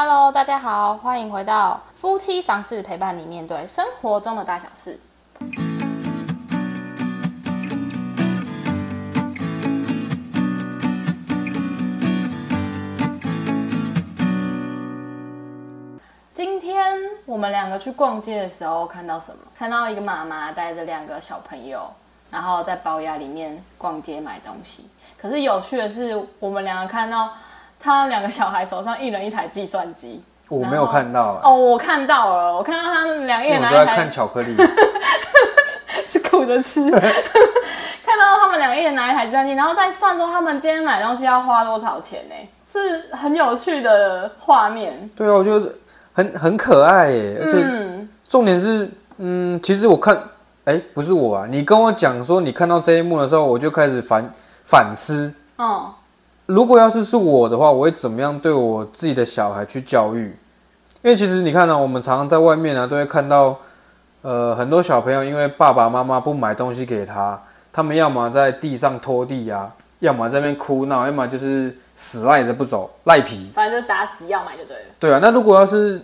Hello，大家好，欢迎回到夫妻房事陪伴你面对生活中的大小事。今天我们两个去逛街的时候，看到什么？看到一个妈妈带着两个小朋友，然后在包雅里面逛街买东西。可是有趣的是，我们两个看到他两个小孩手上一人一台计算机。我没有看到、哦，我看到了，我看到他们两个人拿一台我都在看巧克力。是苦着吃。看到他们两个一人拿一台计算机，然后再算说他们今天买东西要花多少钱呢？是很有趣的画面。对啊，我觉得很很可爱耶，而且嗯，重点是，嗯，其实我看，哎、不是我啊，你跟我讲说你看到这一幕的时候，我就开始反反思，哦，如果要是是我的话，我会怎么样对我自己的小孩去教育？因为其实你看呢、我们常常在外面呢、都会看到，呃，很多小朋友因为爸爸妈妈不买东西给他，他们要么在地上拖地啊，要么在那边哭闹，要么就是死赖着不走，赖皮。反正就打死要买就对了。对啊，那如果要是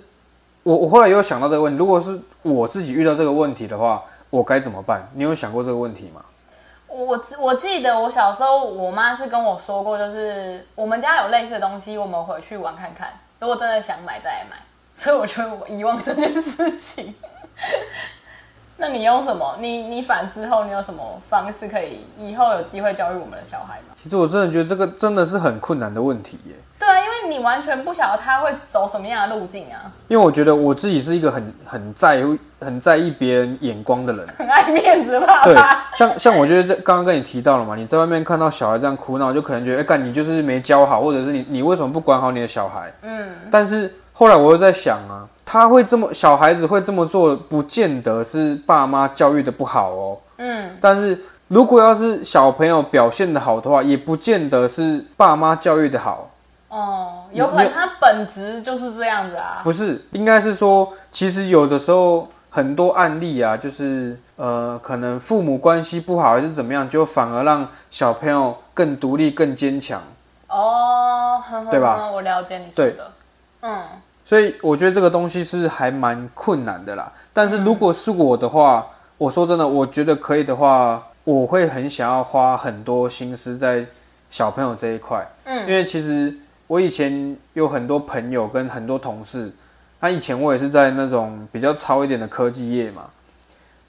我，我后来又想到这个问题，如果是我自己遇到这个问题的话，我该怎么办？你有想过这个问题吗？我我我记得我小时候，我妈是跟我说过，就是我们家有类似的东西，我们回去玩看看。如果真的想买再来买，所以我觉得我遗忘这件事情。那你用什么？你你反思后，你有什么方式可以以后有机会教育我们的小孩吗？其实我真的觉得这个真的是很困难的问题耶。对啊，因为你完全不晓得他会走什么样的路径啊，因为我觉得我自己是一个很很在乎、很在意别人眼光的人。很爱面子吧对。，像像我觉得这刚刚跟你提到了嘛，你在外面看到小孩这样哭闹，就可能觉得，哎、干你就是没教好，或者是你你为什么不管好你的小孩？嗯，但是后来我又在想啊，他会这么小孩子会这么做，不见得是爸妈教育的不好哦。嗯，但是如果要是小朋友表现的好的话，也不见得是爸妈教育的好。哦，有可能他本质就是这样子啊。不是，应该是说，其实有的时候很多案例啊，就是呃，可能父母关系不好还是怎么样，就反而让小朋友更独立、更坚强。哦，对吧我了解你说的。嗯，所以我觉得这个东西是还蛮困难的啦。但是如果是我的话，我说真的，我觉得可以的话，我会很想要花很多心思在小朋友这一块。嗯因为其实我以前有很多朋友跟很多同事，那以前我也是在那种比较超一点的科技业嘛，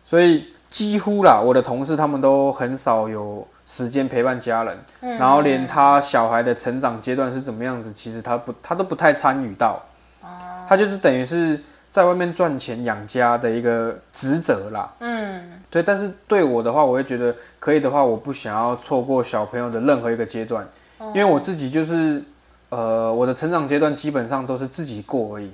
所以几乎啦，我的同事他们都很少有时间陪伴家人，嗯。然后连他小孩的成长阶段是怎么样子，其实他不他都不太参与到，哦。他就是等于是在外面赚钱养家的一个职责啦。嗯，对，但是对我的话，我会觉得可以的话，我不想要错过小朋友的任何一个阶段，哦。因为我自己就是，呃，我的成长阶段基本上都是自己过而已，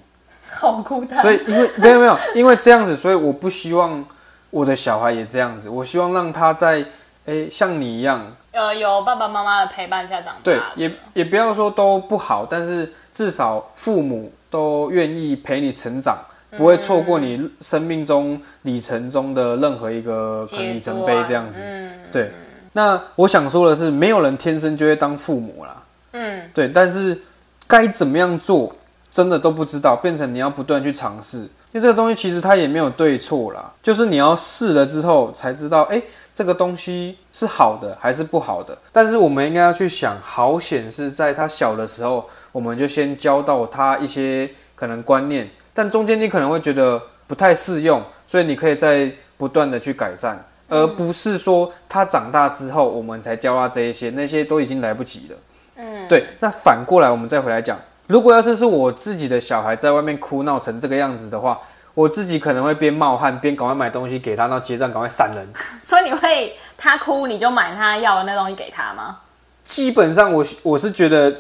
好孤单。所以因为没有没有，因为这样子，所以我不希望我的小孩也这样子，我希望让他在，诶，像你一样，呃，有爸爸妈妈的陪伴下长大对，也也不要说都不好，但是至少父母都愿意陪你成长。不会错过你生命中里程中的任何一个可能里程碑这样子。嗯对，那我想说的是，没有人天生就会当父母啦。嗯，对，但是该怎么样做，真的都不知道，变成你要不断去尝试。因为这个东西其实它也没有对错啦，就是你要试了之后才知道，哎、这个东西是好的还是不好的。但是我们应该要去想，好险是在他小的时候，我们就先教到他一些可能观念，但中间你可能会觉得不太适用，所以你可以再不断的去改善。而不是说他长大之后我们才教他这一些，那些都已经来不及了。嗯，对。那反过来我们再回来讲，如果要是是我自己的小孩在外面哭闹成这个样子的话，我自己可能会边冒汗边赶快买东西给他，然后结账赶快闪人。所以你会他哭你就买他要的那东西给他吗？基本上我我是觉得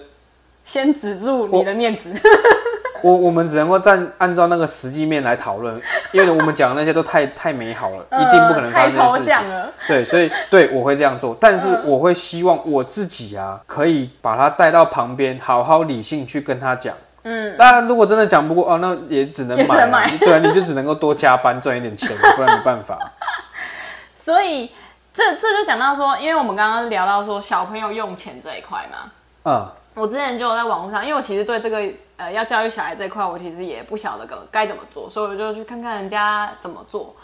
先止住你的面子。我我们只能够站按照那个实际面来讨论，因为我们讲的那些都太太美好了，一定不可能发生事情。象了。对，所以对我会这样做，但是我会希望我自己啊，可以把他带到旁边，好好理性去跟他讲。嗯，当然，如果真的讲不过哦，那也只能买、啊，能买对啊，你就只能够多加班赚一点钱，不然没办法。所以这这就讲到说，因为我们刚刚聊到说小朋友用钱这一块嘛，嗯，我之前就有在网络上，因为我其实对这个呃要教育小孩这块，我其实也不晓得该怎么做，所以我就去看看人家怎么做。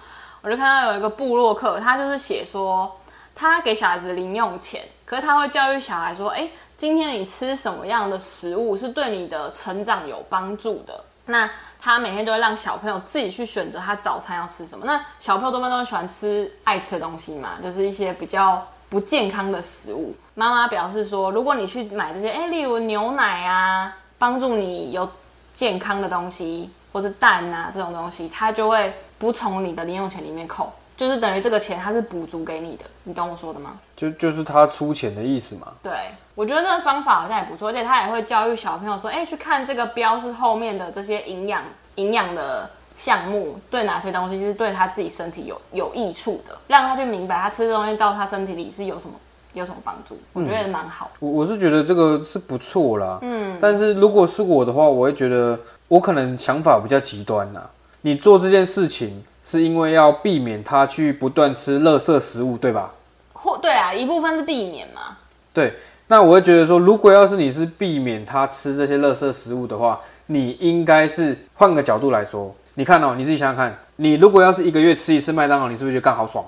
我就看到有一个部落客，他就是写说，他给小孩子零用钱，可是他会教育小孩说，哎，今天你吃什么样的食物是对你的成长有帮助的？那他每天都会让小朋友自己去选择他早餐要吃什么。那小朋友多半都喜欢吃爱吃的东西嘛，就是一些比较不健康的食物。妈妈表示说，如果你去买这些，哎，例如牛奶啊，帮助你有健康的东西，或是蛋啊这种东西，他就会不从你的零用钱里面扣，就是等于这个钱他是补足给你的。你懂我说的吗？就就是他出钱的意思嘛。对，我觉得那个方法好像也不错，而且他也会教育小朋友说，哎，去看这个标是后面的这些营养营养的项目，对哪些东西是对他自己身体有有益处的，让他去明白他吃的东西到他身体里是有什么有什么帮助。我觉得蛮好。我我是觉得这个是不错啦，嗯，但是如果是我的话，我会觉得我可能想法比较极端呐。你做这件事情是因为要避免他去不断吃垃圾食物，对吧？或对啊，一部分是避免嘛。对，那我会觉得说，如果要是你是避免他吃这些垃圾食物的话，你应该是换个角度来说，你看哦，你自己想想看，你如果要是一个月吃一次麦当劳，你是不是觉得刚好爽？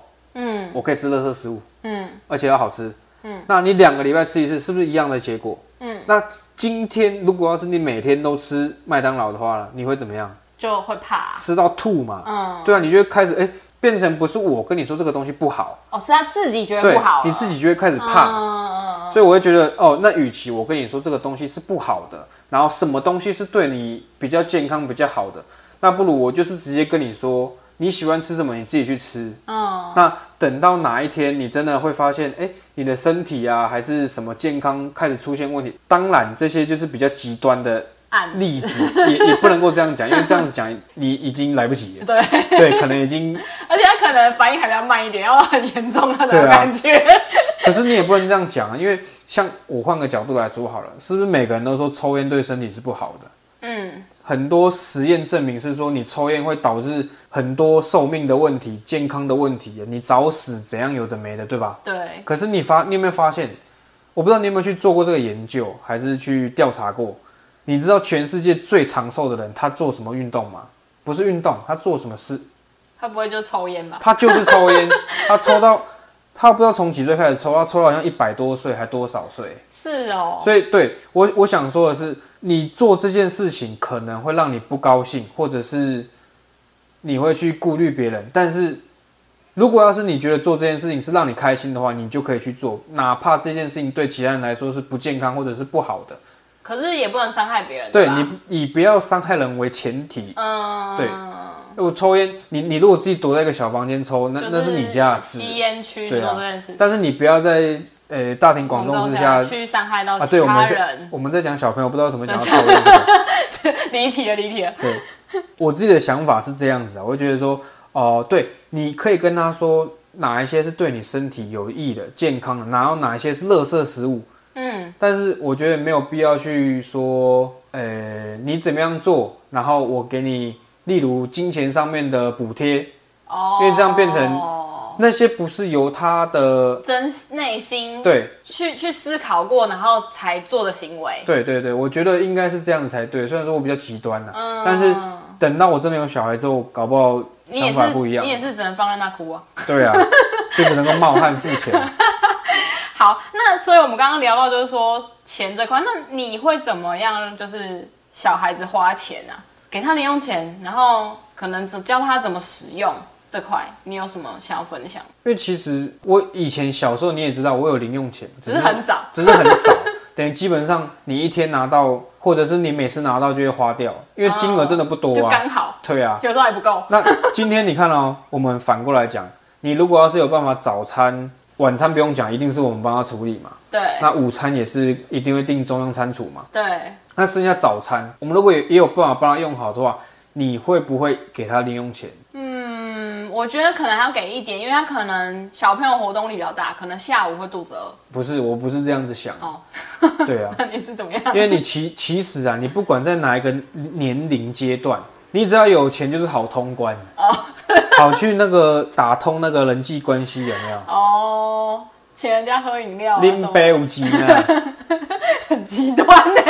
嗯我可以吃垃圾食物，嗯而且要好吃。嗯，那你两个礼拜吃一次，是不是一样的结果？嗯，那今天如果要是你每天都吃麦当劳的话，你会怎么样？就会怕。吃到吐嘛？嗯，对啊，你就会开始哎、变成不是我跟你说这个东西不好，哦，是他自己觉得不好，你自己就会开始怕。嗯嗯嗯所以我会觉得，哦，那与其我跟你说这个东西是不好的，然后什么东西是对你比较健康、比较好的，那不如我就是直接跟你说，你喜欢吃什么，你自己去吃。嗯，那等到哪一天你真的会发现，哎，你的身体啊，还是什么健康开始出现问题，当然这些就是比较极端的暗例子，也也不能够这样讲，因为 这样子讲你已经来不及了。对，对，可能已经，而且他可能反应还比较慢一点，要很严重那种感觉。可是你也不能这样讲啊，因为像我换个角度来说好了，是不是每个人都说抽烟对身体是不好的？嗯，很多实验证明是说，你抽烟会导致很多寿命的问题、健康的问题，你早死怎样有的没的，对吧？对，可是你发，你有没有发现？我不知道你有没有去做过这个研究，还是去调查过？你知道全世界最长寿的人他做什么运动吗？不是运动，他做什么事？他不会就抽烟吧？他就是抽烟，他抽到他不知道从几岁开始抽，他抽到好像一百多岁还多少岁。是哦，所以对我我想说的是，你做这件事情可能会让你不高兴，或者是你会去顾虑别人。但是如果要是你觉得做这件事情是让你开心的话，你就可以去做，哪怕这件事情对其他人来说是不健康或者是不好的。可是也不能伤害别人。对你以不要伤害人为前提。嗯，对我抽烟，你你如果自己躲在一个小房间抽，那就那是你家的事。吸烟区对啊做这件事情，但是你不要在呃大庭广众之下去伤害到啊，其对，我们在他人。我们在讲小朋友，不知道为什么讲到抽烟这个。离题了，离题了。对，我自己的想法是这样子啊，我会觉得说，哦、对，你可以跟他说哪一些是对你身体有益的、健康的，然后哪一些是垃圾食物。嗯，但是我觉得没有必要去说，呃，你怎么样做，然后我给你，例如金钱上面的补贴，哦，因为这样变成那些不是由他的，真内心对去去思考过，然后才做的行为。对对对，我觉得应该是这样子才对。虽然说我比较极端啦、嗯，但是等到我真的有小孩之后，搞不好你也是想法不一样你。也是只能放在那哭啊。对啊，就只能够冒汗付钱。好，那所以我们刚刚聊到就是说钱这块，那你会怎么样？就是小孩子花钱啊，给他零用钱，然后可能只教他怎么使用这块，你有什么想要分享？因为其实我以前小时候你也知道，我有零用钱，只是很少，只是很少，等于基本上你一天拿到，或者是你每次拿到就会花掉，因为金额真的不多就啊。刚好，对啊，有时候还不够。那今天你看哦，我们反过来讲，你如果要是有办法早餐、晚餐不用讲，一定是我们帮他处理嘛。对那午餐也是一定会订中央餐厨嘛。对，那剩下早餐，我们如果也也有办法帮他用好的话，你会不会给他零用钱？嗯，我觉得可能还要给一点，因为他可能小朋友活动力比较大，可能下午会肚子饿。不是，我不是这样子想。哦，对啊，那你是怎么样？因为你其其实啊，你不管在哪一个年龄阶段，你只要有钱就是好通关哦，好去那个打通那个人际关系有没有？哦，请人家喝饮料、啊，拎杯无极呢？很极端呢。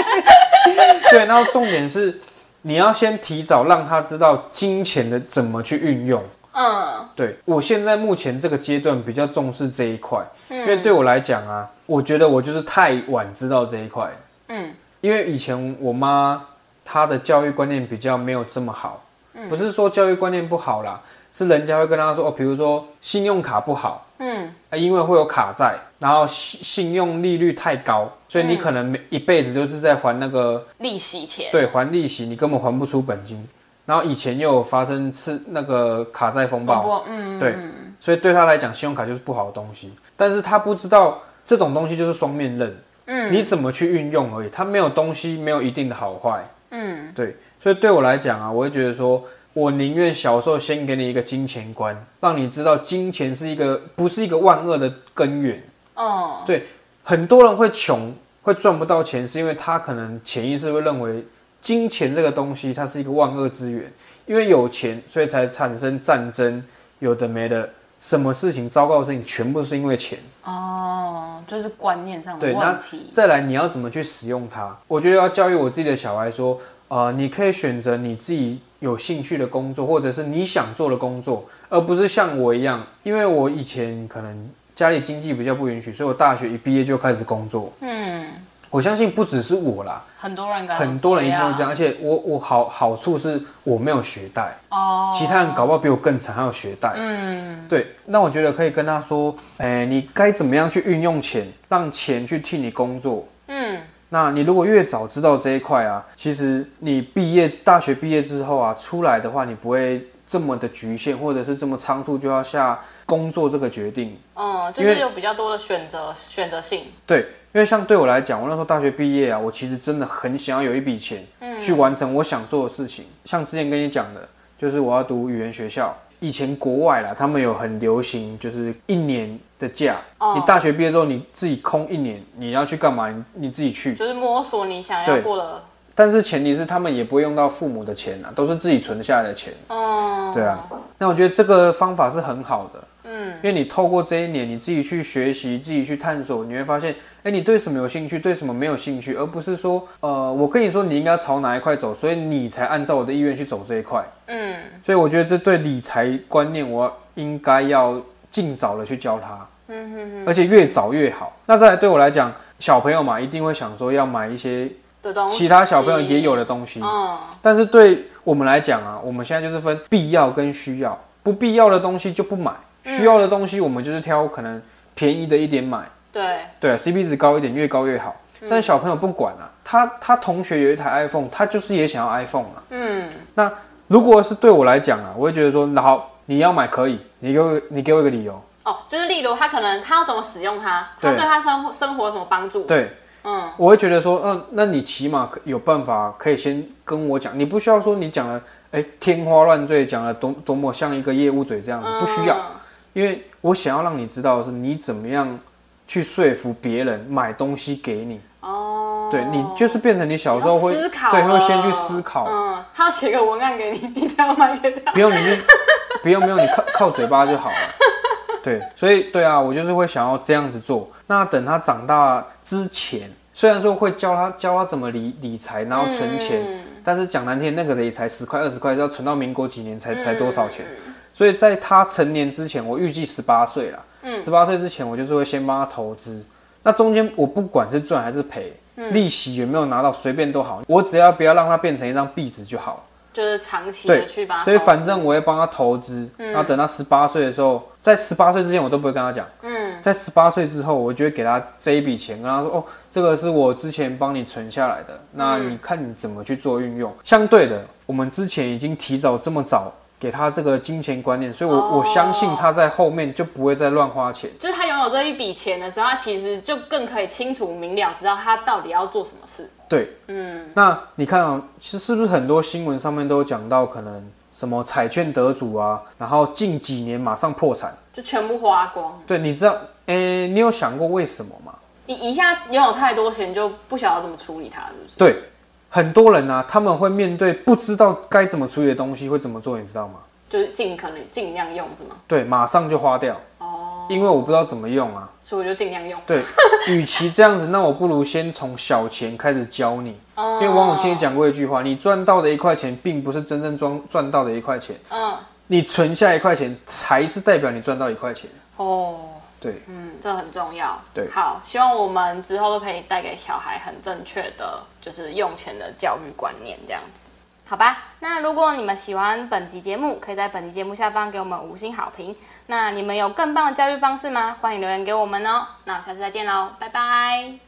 对，然后重点是你要先提早让他知道金钱的怎么去运用。嗯对我现在目前这个阶段比较重视这一块，因为对我来讲啊，我觉得我就是太晚知道这一块。嗯因为以前我妈她的教育观念比较没有这么好，不是说教育观念不好啦，是人家会跟他说哦，比如说信用卡不好，嗯啊，因为会有卡债，然后信信用利率太高，所以你可能每一辈子就是在还那个利息钱。对还利息，你根本还不出本金。然后以前又有发生次那个卡债风暴，嗯对，所以对他来讲，信用卡就是不好的东西。但是他不知道这种东西就是双面刃，嗯你怎么去运用而已，它没有东西没有一定的好坏。嗯对，所以对我来讲啊，我会觉得说，我宁愿小时候先给你一个金钱观，让你知道金钱是一个不是一个万恶的根源。哦对很多人会穷，会赚不到钱，是因为他可能潜意识会认为金钱这个东西它是一个万恶之源，因为有钱，所以才产生战争，有的没的，什么事情糟糕的事情全部是因为钱。哦，就是观念上的对，那问题。再来你要怎么去使用它？我觉得要教育我自己的小孩说，呃，你可以选择你自己有兴趣的工作，或者是你想做的工作，而不是像我一样，因为我以前可能家里经济比较不允许，所以我大学一毕业就开始工作。嗯，我相信不只是我啦，很多人敢很多人一定会这样，而且我我好好处是我没有学贷，哦。其他人搞不好比我更惨，还有学贷。嗯对，那我觉得可以跟他说，哎、你该怎么样去运用钱，让钱去替你工作。嗯那你如果越早知道这一块啊，其实你毕业大学毕业之后啊，出来的话，你不会这么的局限，或者是这么仓促就要下工作这个决定。嗯，就是有比较多的选择选择性。对，因为像对我来讲，我那时候大学毕业啊，我其实真的很想要有一笔钱，去完成我想做的事情。像之前跟你讲的，就是我要读语言学校。以前国外啦，他们有很流行，就是一年的假。哦你大学毕业之后，你自己空一年，你要去干嘛？你你自己去。就是摸索你想要对过的，但是前提是他们也不会用到父母的钱啊，都是自己存下来的钱。哦，对啊，那我觉得这个方法是很好的，嗯，因为你透过这一年，你自己去学习，自己去探索，你会发现，哎，你对什么有兴趣，对什么没有兴趣，而不是说，呃，我跟你说你应该朝哪一块走，所以你才按照我的意愿去走这一块。嗯所以我觉得这对理财观念，我应该要尽早的去教他，嗯哼而且越早越好。那再来对我来讲，小朋友嘛，一定会想说要买一些的东西，其他小朋友也有的东西。嗯。但是对我们来讲啊，我们现在就是分必要跟需要，不必要的东西就不买，需要的东西我们就是挑可能便宜的一点买，对，对，CP 值高一点，越高越好。但是小朋友不管啊，他他同学有一台 iPhone，他就是也想要 iPhone 啊。嗯。那如果是对我来讲啊，我会觉得说，那好，你要买可以，你给我你给我一个理由，哦，就是例如他可能他要怎么使用它，他对。对他生活生活有什么帮助？对，嗯我会觉得说，嗯、那你起码有办法可以先跟我讲，你不需要说你讲了，哎，天花乱坠，讲了多多么像一个业务嘴这样子，不需要。因为我想要让你知道的是你怎么样去说服别人买东西给你。哦，对你就是变成你小时候会思考对会先去思考，嗯，他要写个文案给你，你才要买给他。不用你就不用不用你靠靠嘴巴就好了。对，所以对啊，我就是会想要这样子做。那等他长大之前，虽然说会教他教他怎么理理财，然后存钱，嗯但是讲难听，那个也才十块二十块，要存到民国几年才才多少钱？嗯所以在他成年之前，我预计十八岁啦。嗯十八岁之前，我就是会先帮他投资。那中间我不管是赚还是赔，嗯利息有没有拿到，随便都好，我只要不要让它变成一张壁纸就好。就是长期的去把它投资，所以反正我会帮他投资，然后等他十八岁的时候，在十八岁之前我都不会跟他讲。嗯在十八岁之后，我就会给他这一笔钱，跟他说：“哦，这个是我之前帮你存下来的，那你看你怎么去做运用。相对的，我们之前已经提早这么早给他这个金钱观念，所以我、哦我相信他在后面就不会再乱花钱。就是他拥有这一笔钱的时候，他其实就更可以清楚明了知道他到底要做什么事。对，嗯，那你看啊、其实是不是很多新闻上面都有讲到，可能什么彩券得主啊，然后近几年马上破产。就全部花光。对，你知道，诶、你有想过为什么吗？你一下拥有太多钱，就不晓得怎么处理它，是不是？对，很多人啊，他们会面对不知道该怎么处理的东西，会怎么做？你知道吗？就是尽可能尽量用，是吗？对，马上就花掉。哦，因为我不知道怎么用啊。所以我就尽量用。对，与其这样子，那我不如先从小钱开始教你。哦因为王永庆也讲过一句话：你赚到的一块钱，并不是真正赚赚到的一块钱，嗯，你存下一块钱，才是代表你赚到一块钱。哦，对，嗯，这很重要。对好，希望我们之后都可以带给小孩很正确的，就是用钱的教育观念，这样子。好吧，那如果你们喜欢本集节目，可以在本集节目下方给我们五星好评。那你们有更棒的教育方式吗？欢迎留言给我们哦。那我们下次再见喽，拜拜。